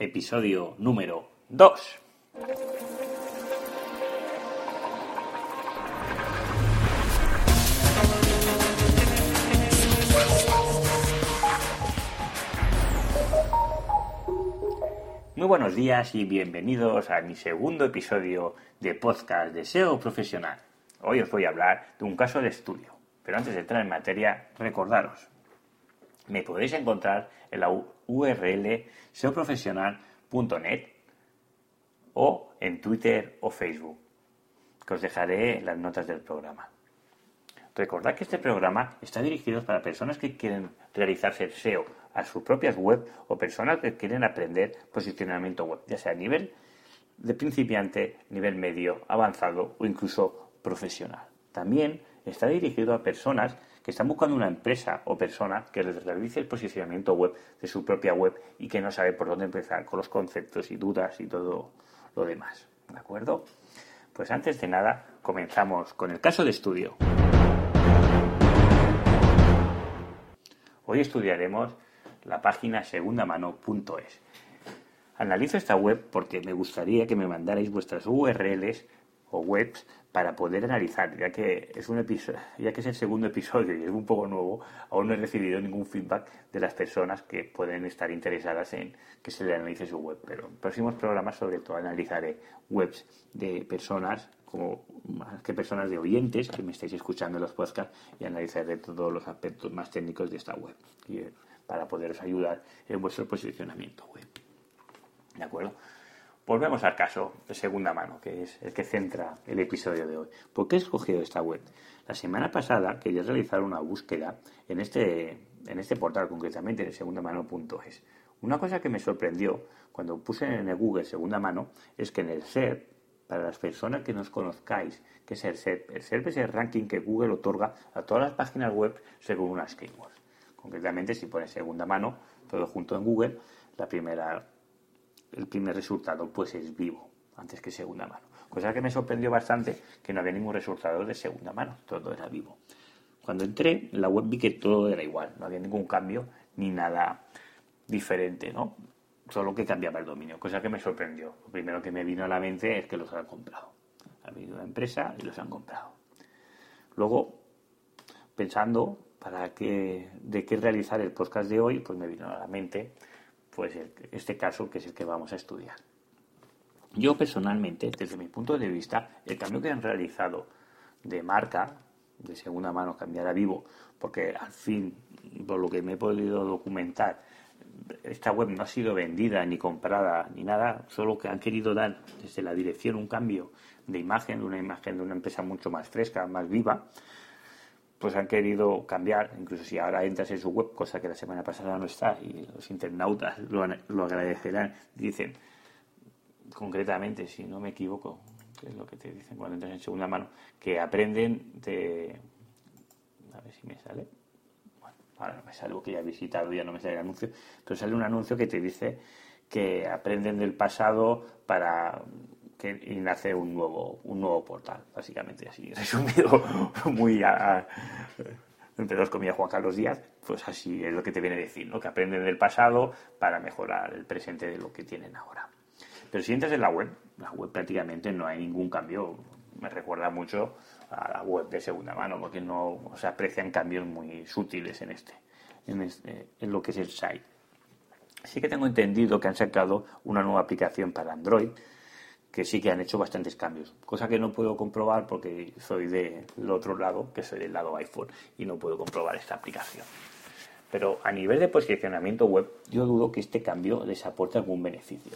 episodio número 2. Muy buenos días y bienvenidos a mi segundo episodio de podcast de SEO profesional. Hoy os voy a hablar de un caso de estudio, pero antes de entrar en materia, recordaros, me podéis encontrar en la URL seoprofesional.net o en Twitter o Facebook, que os dejaré las notas del programa. Recordad que este programa está dirigido para personas que quieren realizarse SEO a sus propias web o personas que quieren aprender posicionamiento web, ya sea a nivel de principiante, nivel medio, avanzado o incluso profesional. También está dirigido a personas que están buscando una empresa o persona que les realice el posicionamiento web de su propia web y que no sabe por dónde empezar con los conceptos y dudas y todo lo demás. ¿De acuerdo? Pues antes de nada, comenzamos con el caso de estudio. Hoy estudiaremos la página segundamano.es. Analizo esta web porque me gustaría que me mandarais vuestras URLs o webs para poder analizar, ya que es un episodio, ya que es el segundo episodio y es un poco nuevo, aún no he recibido ningún feedback de las personas que pueden estar interesadas en que se le analice su web. Pero en próximos programas sobre todo analizaré webs de personas como más que personas de oyentes que me estáis escuchando en los podcasts y analizaré todos los aspectos más técnicos de esta web eh, para poderos ayudar en vuestro posicionamiento web. ¿De acuerdo? Volvemos al caso de segunda mano, que es el que centra el episodio de hoy. ¿Por qué he escogido esta web? La semana pasada quería realizar una búsqueda en este, en este portal, concretamente en segundamano.es. Una cosa que me sorprendió cuando puse en el Google segunda mano es que en el SERP, para las personas que nos conozcáis, que es el SERP, el SERP es el ranking que Google otorga a todas las páginas web según unas keywords. Concretamente, si pones segunda mano, todo junto en Google, la primera el primer resultado pues es vivo, antes que segunda mano. Cosa que me sorprendió bastante que no había ningún resultado de segunda mano, todo era vivo. Cuando entré en la web vi que todo era igual, no había ningún cambio ni nada diferente, ¿no? Solo que cambiaba el dominio, cosa que me sorprendió. Lo primero que me vino a la mente es que los han comprado. Ha venido una empresa y los han comprado. Luego, pensando para qué, de qué realizar el podcast de hoy, pues me vino a la mente pues este caso que es el que vamos a estudiar. Yo personalmente, desde mi punto de vista, el cambio que han realizado de marca, de segunda mano, cambiar a vivo, porque al fin, por lo que me he podido documentar, esta web no ha sido vendida ni comprada ni nada, solo que han querido dar desde la dirección un cambio de imagen, una imagen de una empresa mucho más fresca, más viva, pues han querido cambiar, incluso si ahora entras en su web, cosa que la semana pasada no está, y los internautas lo, lo agradecerán, dicen, concretamente, si no me equivoco, que es lo que te dicen cuando entras en segunda mano, que aprenden de... A ver si me sale. Bueno, ahora no me sale porque ya he visitado, ya no me sale el anuncio, pero sale un anuncio que te dice que aprenden del pasado para que, y nace un nuevo, un nuevo portal, básicamente así, resumido muy a, entre dos comillas Juan Carlos Díaz, pues así es lo que te viene a decir, ¿no? que aprenden del pasado para mejorar el presente de lo que tienen ahora. Pero si entras en la web, la web prácticamente no hay ningún cambio, me recuerda mucho a la web de segunda mano, porque no se aprecian cambios muy sutiles en este, en, este, en lo que es el site. Sí que tengo entendido que han sacado una nueva aplicación para Android, que sí que han hecho bastantes cambios, cosa que no puedo comprobar porque soy del otro lado, que soy del lado iPhone, y no puedo comprobar esta aplicación. Pero a nivel de posicionamiento web, yo dudo que este cambio les aporte algún beneficio.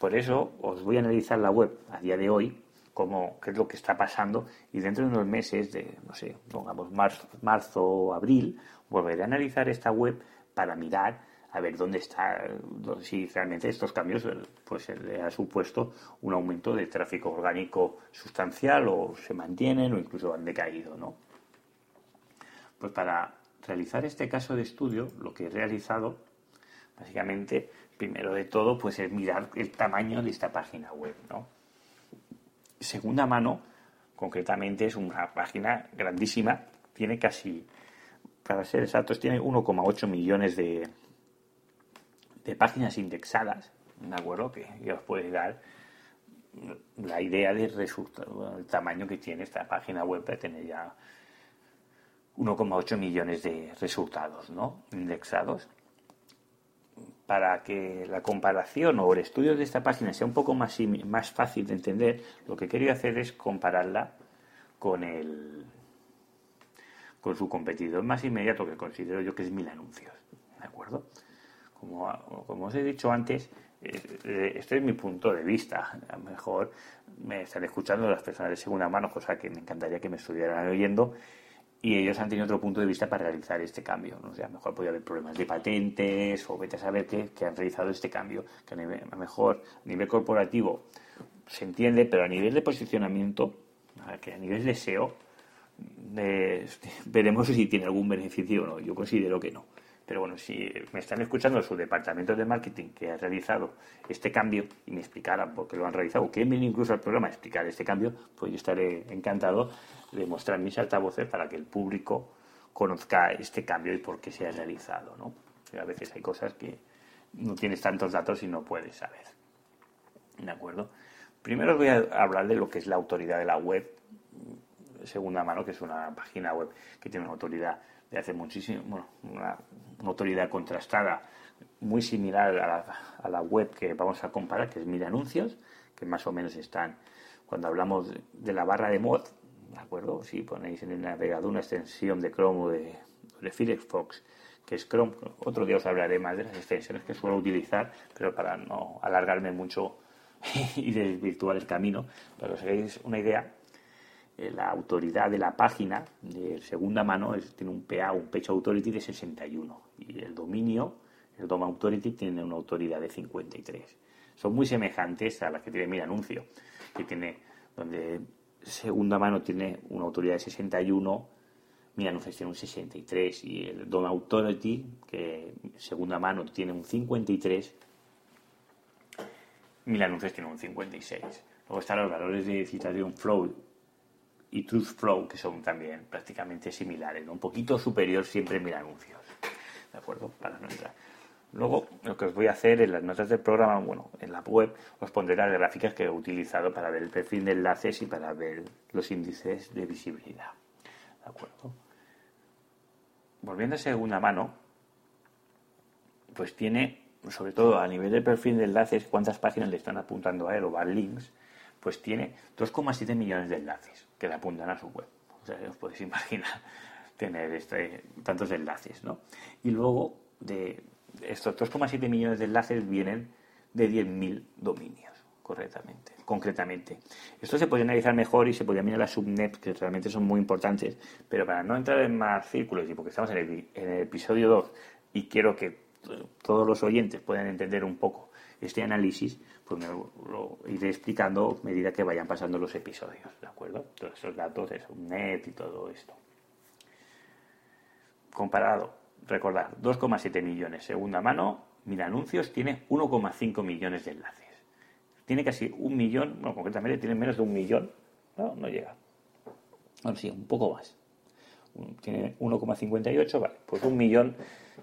Por eso os voy a analizar la web a día de hoy, como qué es lo que está pasando, y dentro de unos meses, de, no sé, pongamos marzo, marzo abril, volveré a analizar esta web para mirar a ver dónde está, si realmente estos cambios pues le ha supuesto un aumento de tráfico orgánico sustancial o se mantienen o incluso han decaído, ¿no? Pues para realizar este caso de estudio, lo que he realizado, básicamente, primero de todo, pues es mirar el tamaño de esta página web, ¿no? Segunda mano, concretamente, es una página grandísima, tiene casi, para ser exactos, tiene 1,8 millones de, de páginas indexadas, ¿de acuerdo? Que ya os puede dar la idea del resultado, el tamaño que tiene esta página web para tener ya 1,8 millones de resultados ¿no? indexados. Para que la comparación o el estudio de esta página sea un poco más, más fácil de entender, lo que quería hacer es compararla con el con su competidor más inmediato que considero yo que es Mil Anuncios. ¿De acuerdo? Como, como os he dicho antes, eh, este es mi punto de vista. A lo mejor me están escuchando las personas de segunda mano, cosa que me encantaría que me estuvieran oyendo, y ellos han tenido otro punto de vista para realizar este cambio. ¿no? O sea, a lo mejor podría haber problemas de patentes o vete a saber qué, que han realizado este cambio, que a, lo mejor a nivel corporativo se entiende, pero a nivel de posicionamiento, que a nivel de SEO, veremos si tiene algún beneficio o no. Yo considero que no. Pero bueno, si me están escuchando su departamento de marketing que ha realizado este cambio y me explicaran por qué lo han realizado, que viene incluso al programa a explicar este cambio, pues yo estaré encantado de mostrar mis altavoces para que el público conozca este cambio y por qué se ha realizado. ¿no? a veces hay cosas que no tienes tantos datos y no puedes saber. ¿De acuerdo? Primero os voy a hablar de lo que es la autoridad de la web, segunda mano, que es una página web que tiene una autoridad de hace muchísimo, bueno, una, autoridad contrastada muy similar a la, web que vamos a comparar, que es Mil Anuncios, que más o menos están, cuando hablamos de, la barra de mod, ¿de acuerdo? Si ponéis en el navegador una extensión de Chrome o de, de Firefox, que es Chrome, otro día os hablaré más de las extensiones que suelo utilizar, pero para no alargarme mucho y desvirtuar el camino, para que os hagáis una idea, la autoridad de la página de segunda mano tiene un PA, un Page Authority de 61 y el dominio, el DOM Authority, tiene una autoridad de 53. Son muy semejantes a las que tiene mi anuncio, que tiene donde segunda mano tiene una autoridad de 61, mi anuncio tiene un 63 y el DOM Authority, que segunda mano tiene un 53, mi anuncios tiene un 56. Luego están los valores de citación flow y Truth Flow, que son también prácticamente similares, un poquito superior siempre mis anuncios. ¿De acuerdo? Para no Luego, lo que os voy a hacer en las notas del programa, bueno, en la web, os pondré las gráficas que he utilizado para ver el perfil de enlaces y para ver los índices de visibilidad. ¿De acuerdo? Volviendo a segunda mano, pues tiene, sobre todo a nivel de perfil de enlaces, cuántas páginas le están apuntando a él o van links, pues tiene 2,7 millones de enlaces que le apuntan a su web. O sea, os podéis imaginar tener este, tantos enlaces, ¿no? Y luego de estos 2,7 millones de enlaces vienen de 10.000 dominios, correctamente, concretamente. Esto se puede analizar mejor y se podría mirar las subnets, que realmente son muy importantes, pero para no entrar en más círculos y porque estamos en el, en el episodio 2 y quiero que todos los oyentes puedan entender un poco este análisis, pues me lo iré explicando a medida que vayan pasando los episodios, ¿de acuerdo? Todos esos datos de net y todo esto. Comparado, recordad, 2,7 millones segunda mano, Mira Anuncios tiene 1,5 millones de enlaces. Tiene casi un millón, no, concretamente tiene menos de un millón, no, no llega. Bueno, sí, un poco más. Tiene 1,58, vale, pues un millón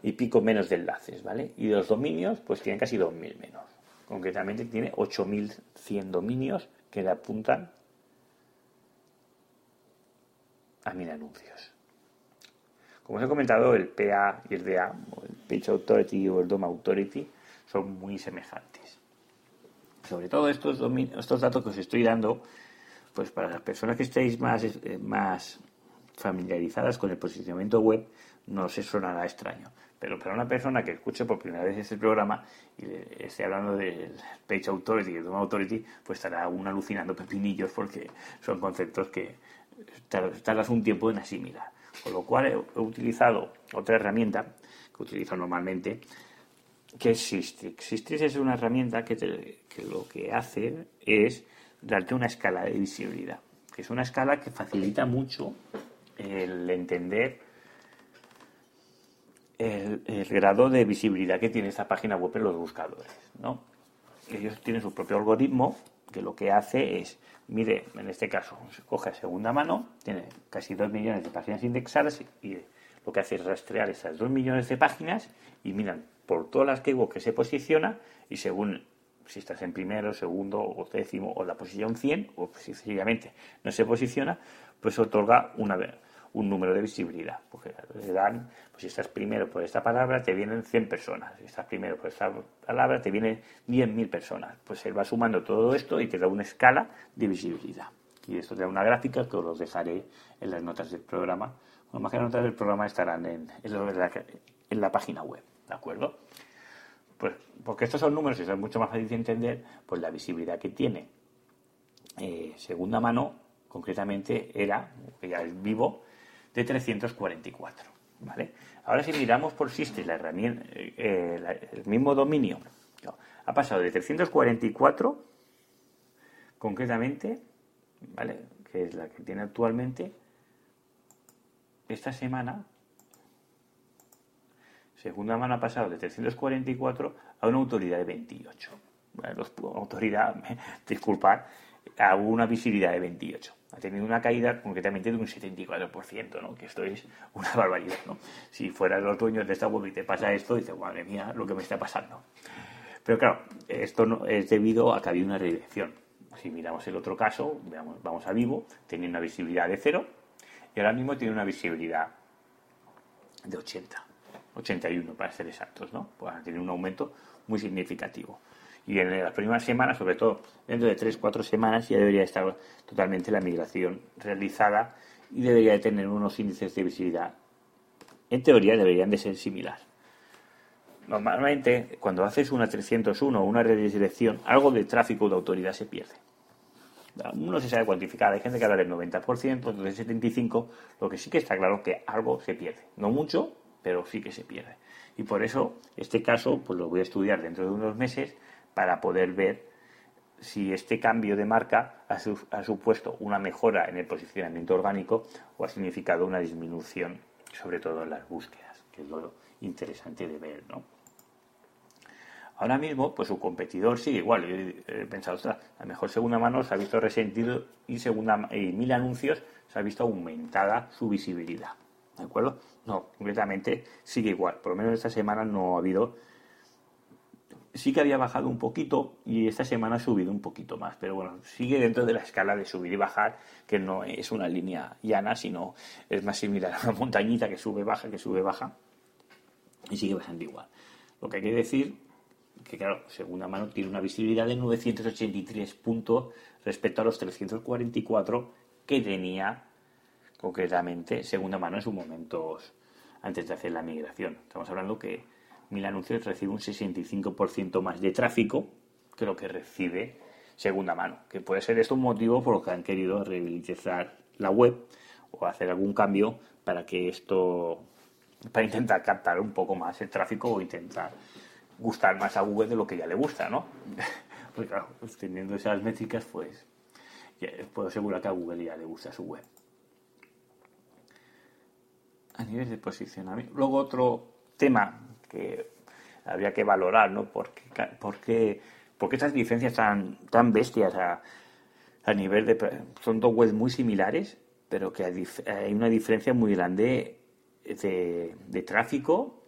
y pico menos de enlaces, ¿vale? Y los dominios, pues tienen casi 2.000 menos. Concretamente tiene 8.100 dominios que le apuntan a mil anuncios. Como os he comentado, el PA y el DA, el Page Authority o el DOM Authority, son muy semejantes. Sobre todo estos, estos datos que os estoy dando, pues para las personas que estéis más, eh, más familiarizadas con el posicionamiento web, no se sonará extraño. Pero para una persona que escuche por primera vez este programa y esté hablando del Page Authority y el DOM Authority, pues estará aún alucinando pepinillos porque son conceptos que tardas un tiempo en asimilar. Con lo cual he, utilizado otra herramienta que utilizo normalmente, que es Sistrix. Sistrix es una herramienta que, que lo que hace es darte una escala de visibilidad, que es una escala que facilita mucho el entender el, grado de visibilidad que tiene esta página web en los buscadores. ¿no? Ellos tienen su propio algoritmo que lo que hace es, mire, en este caso, se coge a segunda mano, tiene casi 2 millones de páginas indexadas y lo que hace es rastrear esas 2 millones de páginas y miran por todas las que que se posiciona y según si estás en primero, segundo o décimo o la posición 100, o sencillamente no se posiciona, pues otorga una, un número de visibilidad. Porque le dan, pues si estás primero por esta palabra, te vienen 100 personas. Si estás primero por esta palabra, te vienen 10.000 personas. Pues él va sumando todo esto y te da una escala de visibilidad. Y esto te da una gráfica que os los dejaré en las notas del programa. Bueno, más que las notas del programa estarán en, en, la, página web, ¿de acuerdo? Pues porque estos son números y son mucho más fácil de entender, pues la visibilidad que tiene eh, segunda mano, concretamente era, ya es vivo, de 344. ¿vale? Ahora si miramos por SISTE la herramienta, eh, el mismo dominio ha pasado de 344 concretamente, ¿vale? que es la que tiene actualmente, esta semana, segunda mano ha pasado de 344 a una autoridad de 28. autoridad, disculpad, a una visibilidad de 28 ha tenido una caída concretamente de un 74%, ¿no? que esto es una barbaridad. ¿no? Si fueras los dueños de esta web y te pasa esto, dices, madre mía, lo que me está pasando. Pero claro, esto no, es debido a que había una redirección. Si miramos el otro caso, veamos, vamos a Vivo, tenía una visibilidad de 0 y ahora mismo tiene una visibilidad de 80, 81 para ser exactos, ¿no? Pues un aumento muy significativo y en las primeras semanas, sobre todo dentro de 3-4 semanas, ya debería estar totalmente la migración realizada y debería de tener unos índices de visibilidad. En teoría deberían de ser similares. Normalmente, cuando haces una 301 o una redirección, algo de tráfico de autoridad se pierde. No se sabe cuantificar, hay gente que habla del 90%, del 75%, lo que sí que está claro es que algo se pierde. No mucho, pero sí que se pierde. Y por eso, este caso, pues lo voy a estudiar dentro de unos meses para poder ver si este cambio de marca ha, supuesto una mejora en el posicionamiento orgánico o ha significado una disminución, sobre todo en las búsquedas, que es lo interesante de ver, ¿no? Ahora mismo, pues su competidor sigue igual. he pensado, ostras, a lo mejor segunda mano se ha visto resentido y segunda y mil anuncios se ha visto aumentada su visibilidad. ¿De acuerdo? No, concretamente sigue igual. Por lo menos esta semana no ha habido sí que había bajado un poquito y esta semana ha subido un poquito más, pero bueno, sigue dentro de la escala de subir y bajar, que no es una línea llana, sino es más similar a una montañita que sube, baja, que sube, baja, y sigue bajando igual. Lo que hay que decir que, claro, segunda mano tiene una visibilidad de 983 puntos respecto a los 344 que tenía concretamente segunda mano en sus momentos antes de hacer la migración. Estamos hablando que Mil Anuncios recibe un 65% más de tráfico que lo que recibe segunda mano. Que puede ser esto un motivo por lo que han querido rehabilitar la web o hacer algún cambio para que esto, para intentar captar un poco más el tráfico o intentar gustar más a Google de lo que ya le gusta, ¿no? Porque claro, pues teniendo esas métricas, pues puedo asegurar que a Google ya le gusta su web. A nivel de posicionamiento. Luego otro tema que habría que valorar, ¿no? ¿Por qué, estas diferencias tan, tan bestias a, a nivel de... Son dos webs muy similares, pero que hay una diferencia muy grande de, tráfico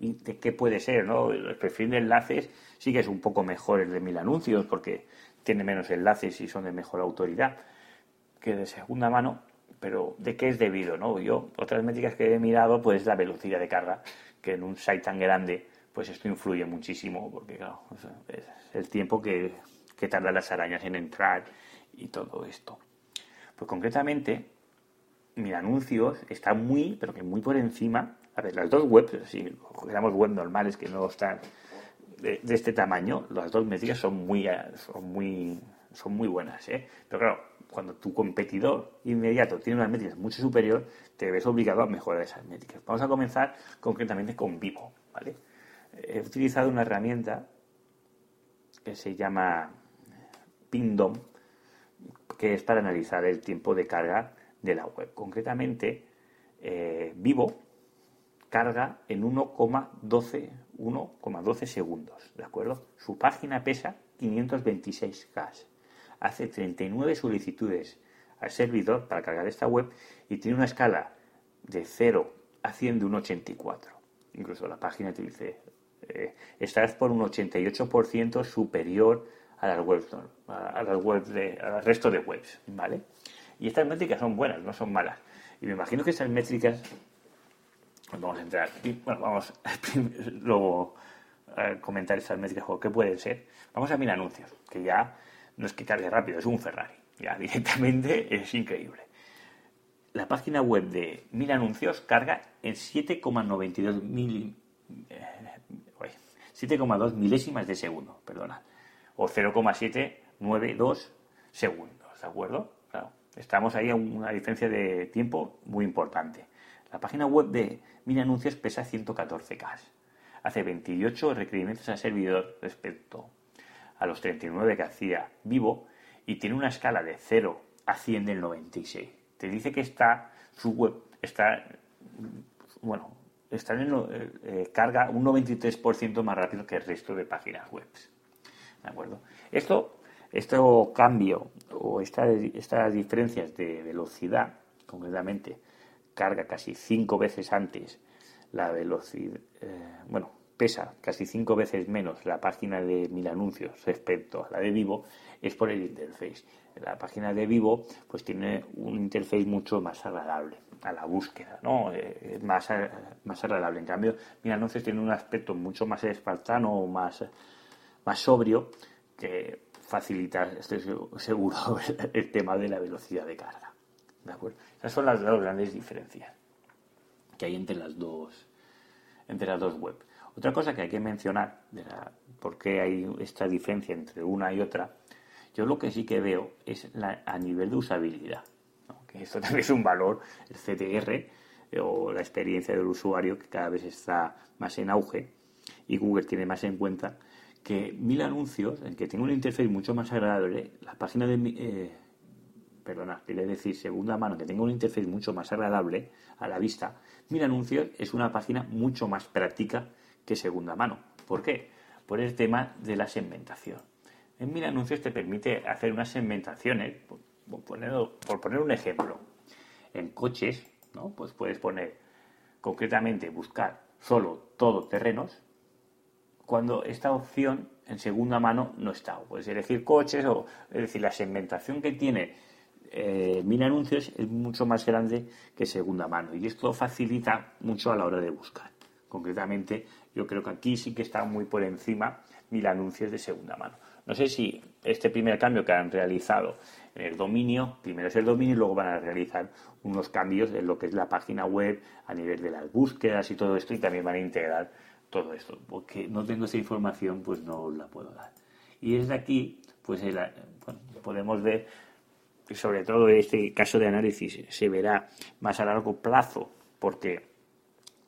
y de qué puede ser, ¿no? El perfil de enlaces sí que es un poco mejor el de mil anuncios porque tiene menos enlaces y son de mejor autoridad que de segunda mano, pero ¿de qué es debido, no? Yo, otras métricas que he mirado, pues la velocidad de carga que en un site tan grande, pues esto influye muchísimo, porque claro, es el tiempo que, que tardan las arañas en entrar y todo esto. Pues concretamente, mi anuncios está muy, pero que muy por encima. A ver, las dos webs, si cogiéramos web normales que no están de, este tamaño, las dos métricas son muy, son muy, son muy buenas, ¿eh? Pero claro, cuando tu competidor inmediato tiene unas métricas mucho superior, te ves obligado a mejorar esas métricas. Vamos a comenzar concretamente con Vivo, ¿vale? He utilizado una herramienta que se llama Pindom, que es para analizar el tiempo de carga de la web. Concretamente, eh, Vivo carga en 1,12 1,12 segundos, ¿de acuerdo? Su página pesa 526K hace 39 solicitudes al servidor para cargar esta web y tiene una escala de 0 a 100 de un 84. Incluso la página te dice eh, está por un 88% superior a las webs, a las webs de, al resto de webs, ¿vale? Y estas métricas son buenas, no son malas. Y me imagino que estas métricas, vamos a entrar, bueno, vamos luego a comentar estas métricas, ¿qué pueden ser? Vamos a mirar anuncios, que ya no es que cargue rápido, es un Ferrari, ya directamente es increíble. La página web de Mil Anuncios carga en 7,92 mil, 7,2 eh, milésimas de segundo, perdona, o 0,792 segundos, ¿de acuerdo? Claro, estamos ahí a una diferencia de tiempo muy importante. La página web de Mil Anuncios pesa 114K. Hace 28 requerimientos al servidor respecto a los 39 que hacía Vivo y tiene una escala de 0 a 100 del 96. Te dice que está su web está bueno, está en eh, eh, carga un 93% más rápido que el resto de páginas web. ¿De acuerdo? Esto, esto cambio o estas diferencias de velocidad, concretamente, carga casi 5 veces antes la velocidad, eh, bueno, pesa casi cinco veces menos la página de mil anuncios respecto a la de Vivo es por el interface. La página de Vivo pues tiene un interface mucho más agradable a la búsqueda, ¿no? Eh, más, más agradable. En cambio, mil anuncios tiene un aspecto mucho más espartano, más, más sobrio, que facilita, estoy seguro, el tema de la velocidad de carga. ¿De acuerdo? Esas son las dos grandes diferencias que hay entre las dos, entre las dos webs. Otra cosa que hay que mencionar, de por qué hay esta diferencia entre una y otra, yo lo que sí que veo es a nivel de usabilidad. Que esto también es un valor, el CTR eh, o la experiencia del usuario que cada vez está más en auge y Google tiene más en cuenta que mil anuncios, en que tenga una interfaz mucho más agradable, la página de... Eh, perdona, quiere decir segunda mano, que tenga una interfaz mucho más agradable a la vista, mil anuncios es una página mucho más práctica que segunda mano. ¿Por qué? Por el tema de la segmentación. En Mil Anuncios te permite hacer unas segmentaciones, por poner, un ejemplo. En coches. Pues puedes poner concretamente buscar solo todo terrenos, cuando esta opción en segunda mano no está. Puedes elegir coches, o, es decir, la segmentación que tiene eh, Mil Anuncios es mucho más grande que segunda mano y esto facilita mucho a la hora de buscar. Concretamente, yo creo que aquí sí que está muy por encima mil anuncios de segunda mano. No sé si este primer cambio que han realizado en el dominio, primero es el dominio y luego van a realizar unos cambios en lo que es la página web a nivel de las búsquedas y todo esto y también van a integrar todo esto. Porque no tengo esa información, pues no la puedo dar. Y desde aquí, pues podemos ver que sobre todo este caso de análisis se verá más a largo plazo porque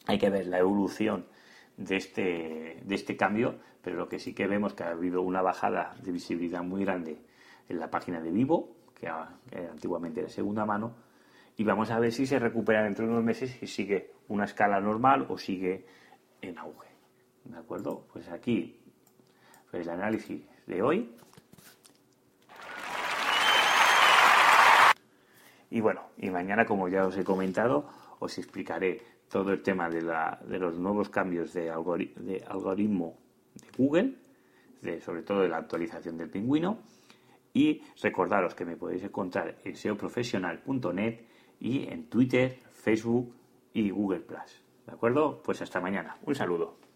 hay que ver la evolución de este, de este cambio, pero lo que sí que vemos que ha habido una bajada de visibilidad muy grande en la página de Vivo, que, antiguamente era segunda mano, y vamos a ver si se recupera dentro de unos meses y sigue una escala normal o sigue en auge. ¿De acuerdo? Pues aquí pues el análisis de hoy. Y bueno, y mañana, como ya os he comentado, os explicaré todo el tema de, la, de los nuevos cambios de, de algoritmo de Google, de, sobre todo de la actualización del pingüino. Y recordaros que me podéis encontrar en seoprofesional.net y en Twitter, Facebook y Google. ¿De acuerdo? Pues hasta mañana. Un saludo.